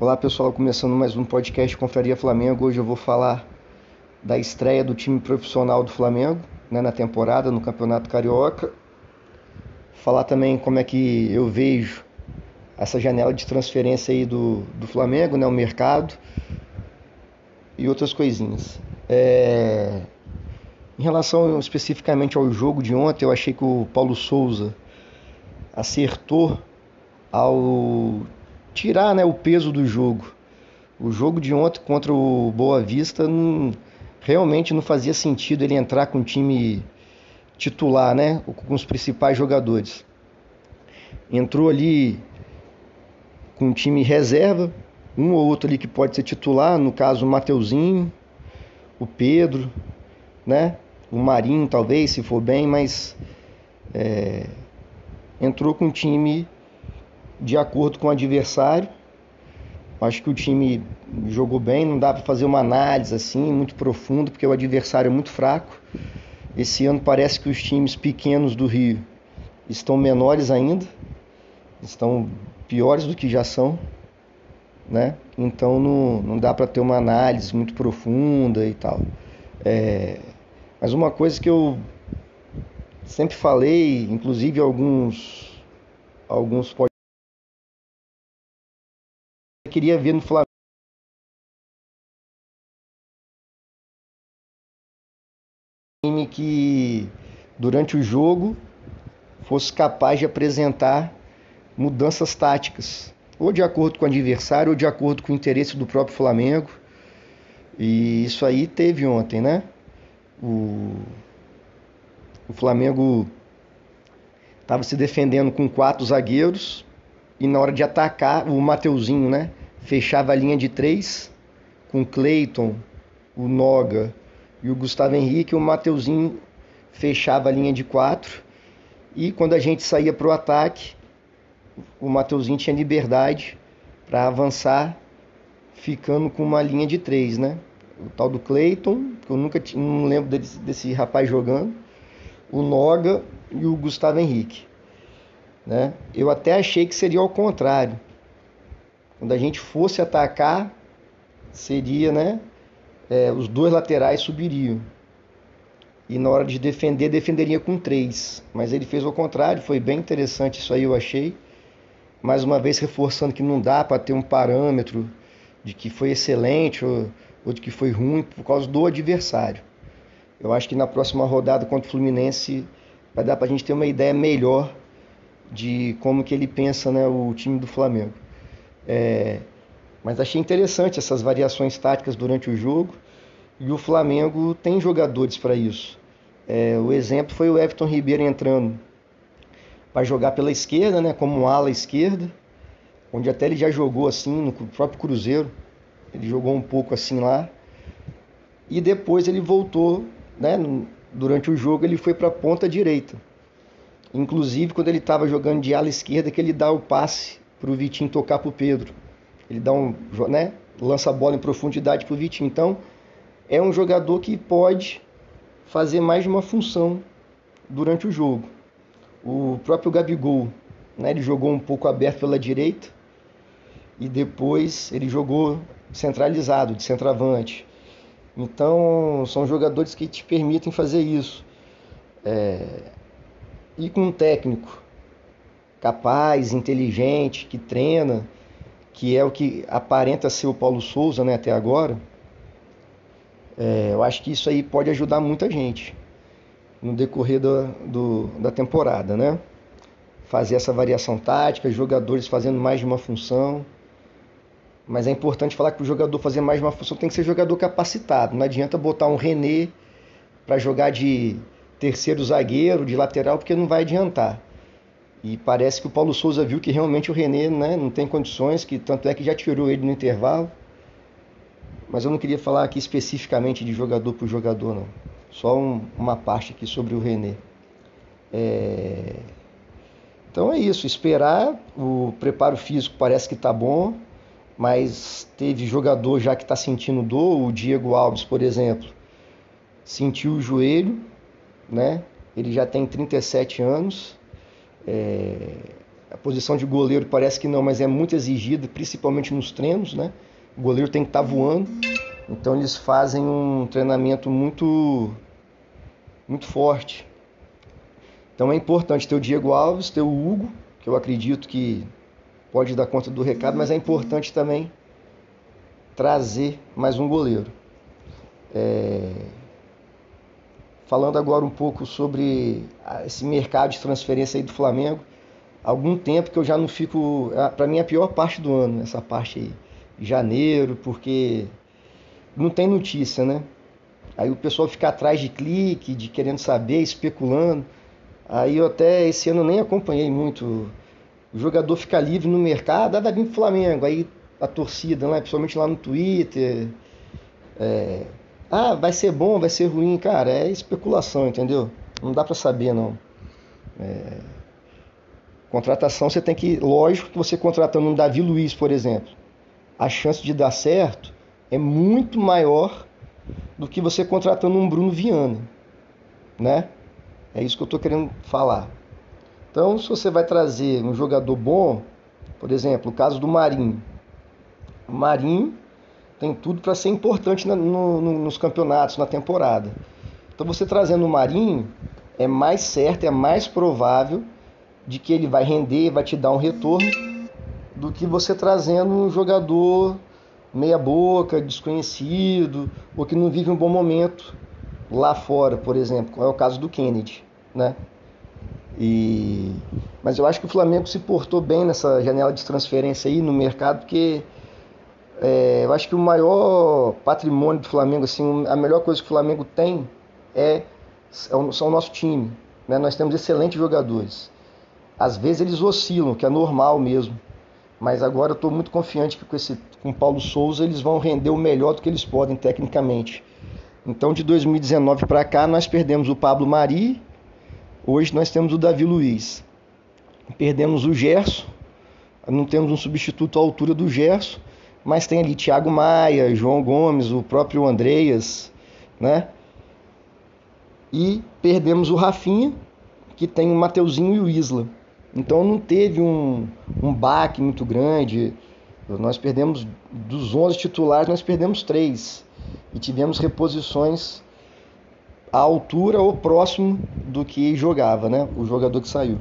Olá pessoal, começando mais um podcast Confraria Flamengo. Hoje eu vou falar da estreia do time profissional do Flamengo né, na temporada, no Campeonato Carioca. Falar também como é que eu vejo essa janela de transferência aí do, do Flamengo, né, o mercado e outras coisinhas. É... Em relação especificamente ao jogo de ontem, eu achei que o Paulo Souza acertou ao tirar né, o peso do jogo. O jogo de ontem contra o Boa Vista não, realmente não fazia sentido ele entrar com o time titular, né, com os principais jogadores. Entrou ali com um time reserva, um ou outro ali que pode ser titular, no caso o Mateuzinho, o Pedro, né, o Marinho talvez, se for bem, mas é, entrou com um time de acordo com o adversário. Acho que o time jogou bem, não dá para fazer uma análise assim muito profunda, porque o adversário é muito fraco. Esse ano parece que os times pequenos do Rio estão menores ainda, estão piores do que já são, né? Então não, não dá para ter uma análise muito profunda e tal. É... Mas uma coisa que eu sempre falei, inclusive alguns alguns queria ver no Flamengo. time que durante o jogo fosse capaz de apresentar mudanças táticas, ou de acordo com o adversário, ou de acordo com o interesse do próprio Flamengo. E isso aí teve ontem, né? O, o Flamengo estava se defendendo com quatro zagueiros e na hora de atacar, o Mateuzinho, né? Fechava a linha de três com Cleiton, o Noga e o Gustavo Henrique, o Mateuzinho fechava a linha de quatro e quando a gente saía para o ataque, o Mateuzinho tinha liberdade para avançar, ficando com uma linha de três, né? O tal do Cleiton, que eu nunca não lembro desse, desse rapaz jogando, o Noga e o Gustavo Henrique. Né? Eu até achei que seria ao contrário, quando a gente fosse atacar, seria, né? É, os dois laterais subiriam. E na hora de defender, defenderia com três. Mas ele fez o contrário, foi bem interessante isso aí, eu achei. Mais uma vez reforçando que não dá para ter um parâmetro de que foi excelente ou, ou de que foi ruim por causa do adversário. Eu acho que na próxima rodada contra o Fluminense vai dar para a gente ter uma ideia melhor de como que ele pensa né, o time do Flamengo. É, mas achei interessante essas variações táticas durante o jogo e o Flamengo tem jogadores para isso. É, o exemplo foi o Everton Ribeiro entrando para jogar pela esquerda, né, como ala esquerda, onde até ele já jogou assim no próprio Cruzeiro. Ele jogou um pouco assim lá. E depois ele voltou, né, durante o jogo ele foi para a ponta direita. Inclusive quando ele estava jogando de ala esquerda que ele dá o passe para o Vitinho tocar para o Pedro. Ele dá um, né, lança a bola em profundidade para o Vitinho. Então, é um jogador que pode fazer mais de uma função durante o jogo. O próprio Gabigol, né, ele jogou um pouco aberto pela direita e depois ele jogou centralizado, de centroavante. Então, são jogadores que te permitem fazer isso. É... E com um técnico capaz, inteligente, que treina, que é o que aparenta ser o Paulo Souza né, até agora, é, eu acho que isso aí pode ajudar muita gente no decorrer do, do, da temporada, né? Fazer essa variação tática, jogadores fazendo mais de uma função. Mas é importante falar que o jogador fazer mais de uma função tem que ser jogador capacitado. Não adianta botar um René para jogar de terceiro zagueiro, de lateral, porque não vai adiantar. E parece que o Paulo Souza viu que realmente o René né, não tem condições, que tanto é que já tirou ele no intervalo. Mas eu não queria falar aqui especificamente de jogador por jogador, não. Só um, uma parte aqui sobre o René. É... Então é isso, esperar. O preparo físico parece que está bom, mas teve jogador já que está sentindo dor. O Diego Alves, por exemplo, sentiu o joelho, né? Ele já tem 37 anos é, A posição de goleiro parece que não, mas é muito exigida, principalmente nos treinos, né? O goleiro tem que estar tá voando. Então eles fazem um treinamento muito muito forte. Então é importante ter o Diego Alves, ter o Hugo, que eu acredito que pode dar conta do recado, mas é importante também trazer mais um goleiro. É... Falando agora um pouco sobre esse mercado de transferência aí do Flamengo, algum tempo que eu já não fico. É, Para mim, é a pior parte do ano, essa parte aí, janeiro, porque não tem notícia, né? Aí o pessoal fica atrás de clique, de querendo saber, especulando. Aí eu até esse ano nem acompanhei muito. O jogador fica livre no mercado, ah, vai vir pro Flamengo. Aí a torcida, né? principalmente lá no Twitter. É, ah, vai ser bom, vai ser ruim, cara, é especulação, entendeu? Não dá para saber, não. É... Contratação você tem que, lógico que você contratando um Davi Luiz, por exemplo, a chance de dar certo é muito maior do que você contratando um Bruno Viana, né? É isso que eu estou querendo falar. Então, se você vai trazer um jogador bom, por exemplo, o caso do Marinho, o Marinho tem tudo para ser importante no, no, nos campeonatos, na temporada. Então você trazendo o Marinho é mais certo, é mais provável de que ele vai render, vai te dar um retorno, do que você trazendo um jogador meia boca, desconhecido, ou que não vive um bom momento lá fora, por exemplo, como é o caso do Kennedy, né? E mas eu acho que o Flamengo se portou bem nessa janela de transferência aí no mercado, porque é, eu acho que o maior patrimônio do Flamengo, assim, a melhor coisa que o Flamengo tem é, é são o nosso time. Né? Nós temos excelentes jogadores. Às vezes eles oscilam, que é normal mesmo. Mas agora eu estou muito confiante que com esse com Paulo Souza eles vão render o melhor do que eles podem tecnicamente. Então de 2019 para cá nós perdemos o Pablo Mari, hoje nós temos o Davi Luiz. Perdemos o Gerson, não temos um substituto à altura do Gerson mas tem ali Thiago Maia, João Gomes, o próprio Andreas, né? E perdemos o Rafinha, que tem o Mateuzinho e o Isla. Então não teve um, um baque muito grande. Nós perdemos, dos 11 titulares, nós perdemos três. E tivemos reposições à altura ou próximo do que jogava, né? O jogador que saiu.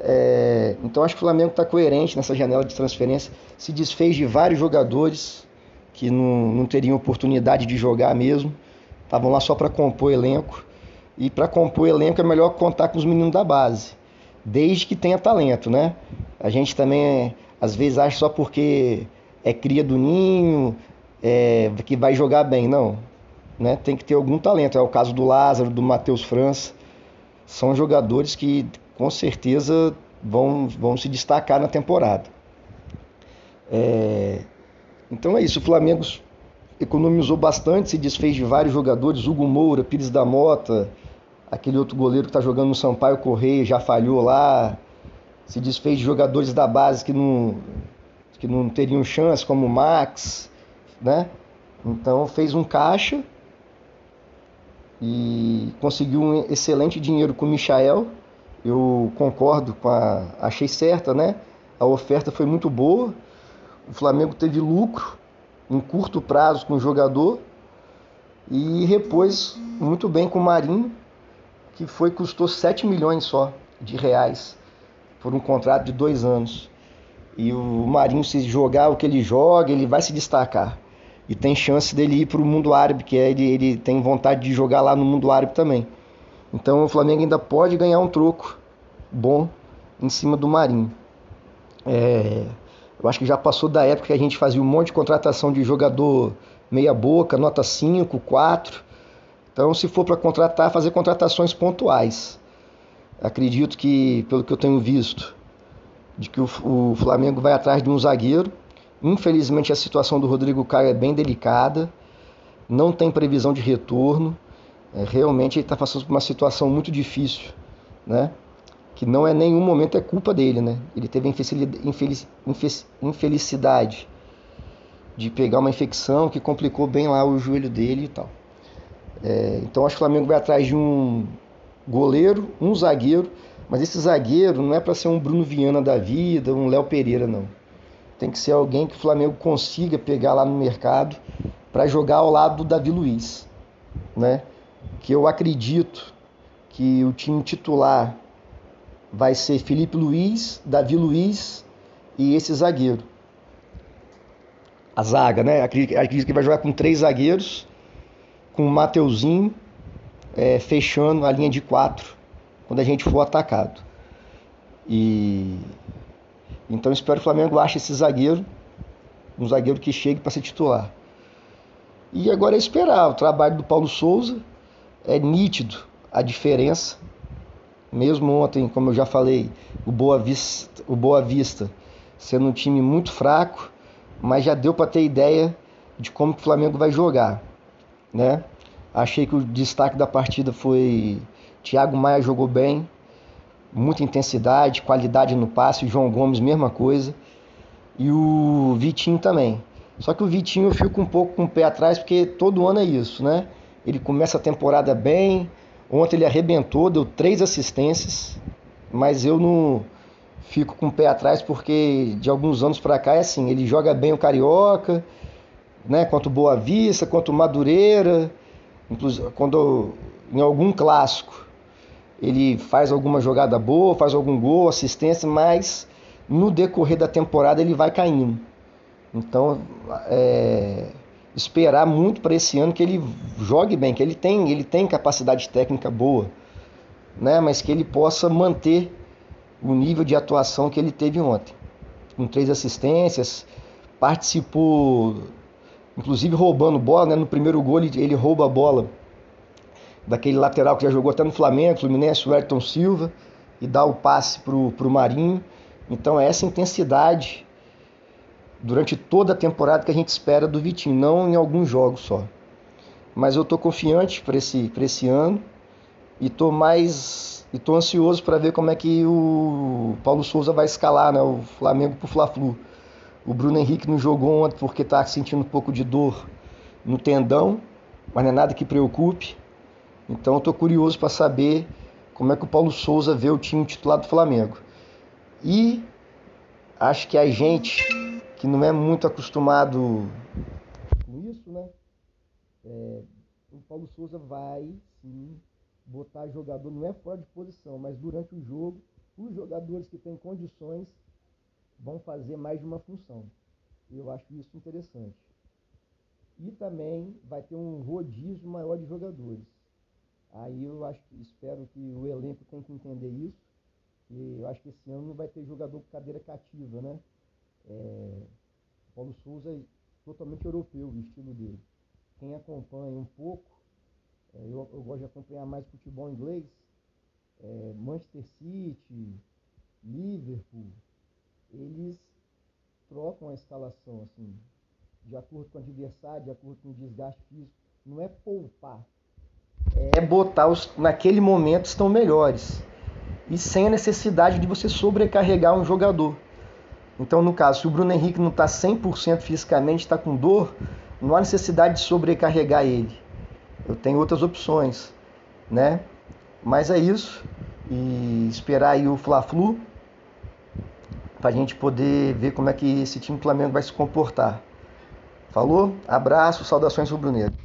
É, então acho que o Flamengo está coerente nessa janela de transferência. Se desfez de vários jogadores que não, não teriam oportunidade de jogar mesmo. Estavam lá só para compor elenco. E para compor elenco é melhor contar com os meninos da base. Desde que tenha talento, né? A gente também, às vezes, acha só porque é cria do ninho, é, que vai jogar bem. Não. Né? Tem que ter algum talento. É o caso do Lázaro, do Matheus França. São jogadores que com certeza vão, vão se destacar na temporada. É... Então é isso, o Flamengo economizou bastante, se desfez de vários jogadores, Hugo Moura, Pires da Mota, aquele outro goleiro que está jogando no Sampaio Correia, já falhou lá, se desfez de jogadores da base que não, que não teriam chance, como o Max, né? Então fez um caixa e conseguiu um excelente dinheiro com o Michael, eu concordo com a. Achei certa, né? A oferta foi muito boa. O Flamengo teve lucro em curto prazo com o jogador e repôs muito bem com o Marinho, que foi custou 7 milhões só de reais por um contrato de dois anos. E o Marinho, se jogar o que ele joga, ele vai se destacar. E tem chance dele ir para o mundo árabe, que é, ele, ele tem vontade de jogar lá no mundo árabe também. Então o Flamengo ainda pode ganhar um troco bom em cima do Marinho. É, eu acho que já passou da época que a gente fazia um monte de contratação de jogador meia boca, nota 5, 4. Então, se for para contratar, fazer contratações pontuais. Acredito que, pelo que eu tenho visto, de que o, o Flamengo vai atrás de um zagueiro. Infelizmente, a situação do Rodrigo Caio é bem delicada. Não tem previsão de retorno. É, realmente ele está passando por uma situação muito difícil, né? Que não é nenhum momento é culpa dele, né? Ele teve a infelicidade de pegar uma infecção que complicou bem lá o joelho dele e tal. É, então acho que o Flamengo vai atrás de um goleiro, um zagueiro, Mas esse zagueiro não é para ser um Bruno Viana da vida, um Léo Pereira, não. Tem que ser alguém que o Flamengo consiga pegar lá no mercado para jogar ao lado do Davi Luiz, né? Que eu acredito que o time titular vai ser Felipe Luiz, Davi Luiz e esse zagueiro. A zaga, né? Acredito que vai jogar com três zagueiros, com o Mateuzinho é, fechando a linha de quatro quando a gente for atacado. E então espero que o Flamengo ache esse zagueiro, um zagueiro que chegue para ser titular. E agora é esperar o trabalho do Paulo Souza, é nítido a diferença. Mesmo ontem, como eu já falei, o Boa Vista, o Boa Vista sendo um time muito fraco, mas já deu para ter ideia de como o Flamengo vai jogar, né? Achei que o destaque da partida foi Thiago Maia jogou bem, muita intensidade, qualidade no passe, João Gomes mesma coisa. E o Vitinho também. Só que o Vitinho eu fico um pouco com o pé atrás, porque todo ano é isso, né? Ele começa a temporada bem. Ontem ele arrebentou, deu três assistências, mas eu não fico com o pé atrás porque de alguns anos para cá é assim, ele joga bem o Carioca, né, quanto Boa Vista, quanto Madureira, inclusive quando em algum clássico ele faz alguma jogada boa, faz algum gol, assistência, mas no decorrer da temporada ele vai caindo. Então, é, esperar muito para esse ano que ele jogue bem, que ele tem, ele tem capacidade técnica boa, né? Mas que ele possa manter o nível de atuação que ele teve ontem, com três assistências, participou, inclusive roubando bola, né? No primeiro gol ele, ele rouba a bola daquele lateral que já jogou até no Flamengo, Fluminense, o Ayrton Silva, e dá o passe pro, pro Marinho. Então é essa intensidade durante toda a temporada que a gente espera do Vitinho, não em alguns jogos só. Mas eu estou confiante para esse, esse ano e estou mais e tô ansioso para ver como é que o Paulo Souza vai escalar né, o Flamengo para o Fla-Flu. O Bruno Henrique não jogou ontem porque está sentindo um pouco de dor no tendão, mas não é nada que preocupe. Então estou curioso para saber como é que o Paulo Souza vê o time titular do Flamengo. E acho que a gente que não é muito acostumado com isso, né? É, o Paulo Souza vai sim botar jogador, não é fora de posição, mas durante o jogo, os jogadores que têm condições vão fazer mais de uma função. Eu acho isso interessante. E também vai ter um rodízio maior de jogadores. Aí eu acho, espero que o elenco tenha que entender isso. E eu acho que esse ano não vai ter jogador com cadeira cativa, né? É, Paulo Souza é totalmente europeu o estilo dele. Quem acompanha um pouco, é, eu, eu, gosto de acompanhar mais futebol inglês, é, Manchester City, Liverpool, eles trocam a escalação assim, de acordo com o adversário, de acordo com o desgaste físico. Não é poupar, é botar os naquele momento estão melhores e sem a necessidade de você sobrecarregar um jogador. Então, no caso, se o Bruno Henrique não está 100% fisicamente, está com dor, não há necessidade de sobrecarregar ele. Eu tenho outras opções, né? Mas é isso. E esperar aí o Fla-Flu para a gente poder ver como é que esse time do Flamengo vai se comportar. Falou? Abraço, saudações rubro-negro.